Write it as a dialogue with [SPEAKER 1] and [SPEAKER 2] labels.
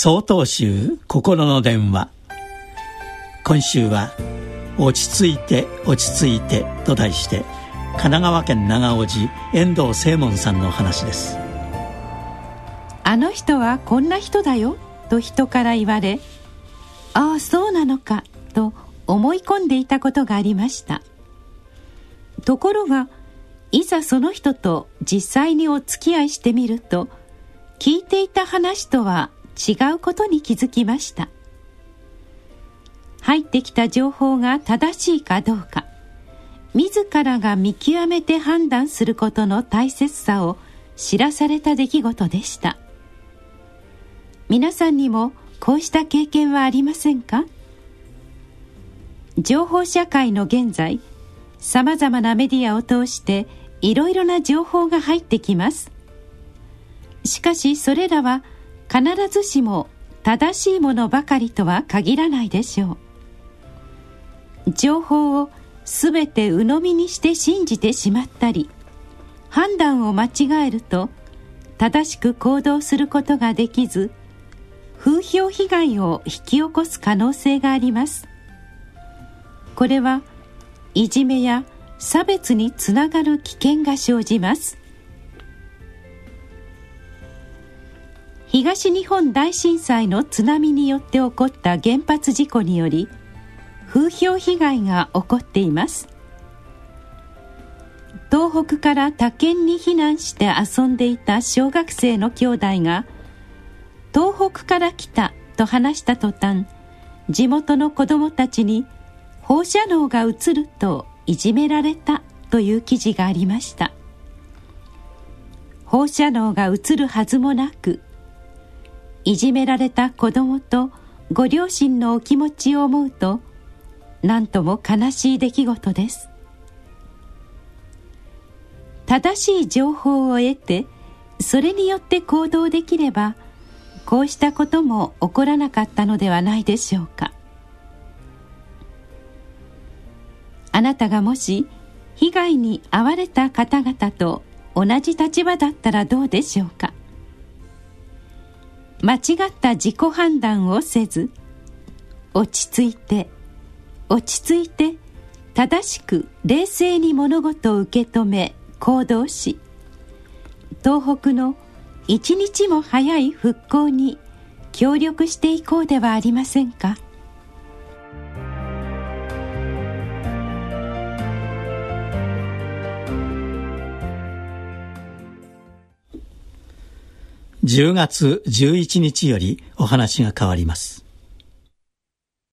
[SPEAKER 1] 総統集心の電話。今週は「落ち着いて落ち着いて」と題して神奈川県長尾寺遠藤正門さんの話です。
[SPEAKER 2] あの人はこんな人だよと人から言われああそうなのかと思い込んでいたことがありました。ところがいざその人と実際にお付き合いしてみると聞いていた話とは違うことに気づきました。入ってきた情報が正しいかどうか自らが見極めて判断することの大切さを知らされた出来事でした。皆さんにもこうした経験はありませんか？情報社会の現在さまざまなメディアを通していろいろな情報が入ってきます。しかしそれらは必ずしも正しいものばかりとは限らないでしょう。情報を全て鵜呑みにして信じてしまったり判断を間違えると正しく行動することができず風評被害を引き起こす可能性があります。これはいじめや差別につながる危険が生じます。東日本大震災の津波によって起こった原発事故により風評被害が起こっています。東北から他県に避難して遊んでいた小学生の兄弟が東北から来たと話した途端地元の子供たちに放射能が移るといじめられたという記事がありました。放射能が移るはずもなくいじめられた子供とご両親のお気持ちを思うと何とも悲しい出来事です。正しい情報を得てそれによって行動できればこうしたことも起こらなかったのではないでしょうか。あなたがもし被害に遭われた方々と同じ立場だったらどうでしょうか。間違った自己判断をせず落ち着いて落ち着いて正しく冷静に物事を受け止め行動し東北の一日も早い復興に協力していこうではありませんか？
[SPEAKER 1] 10月11日よりお話が変わります。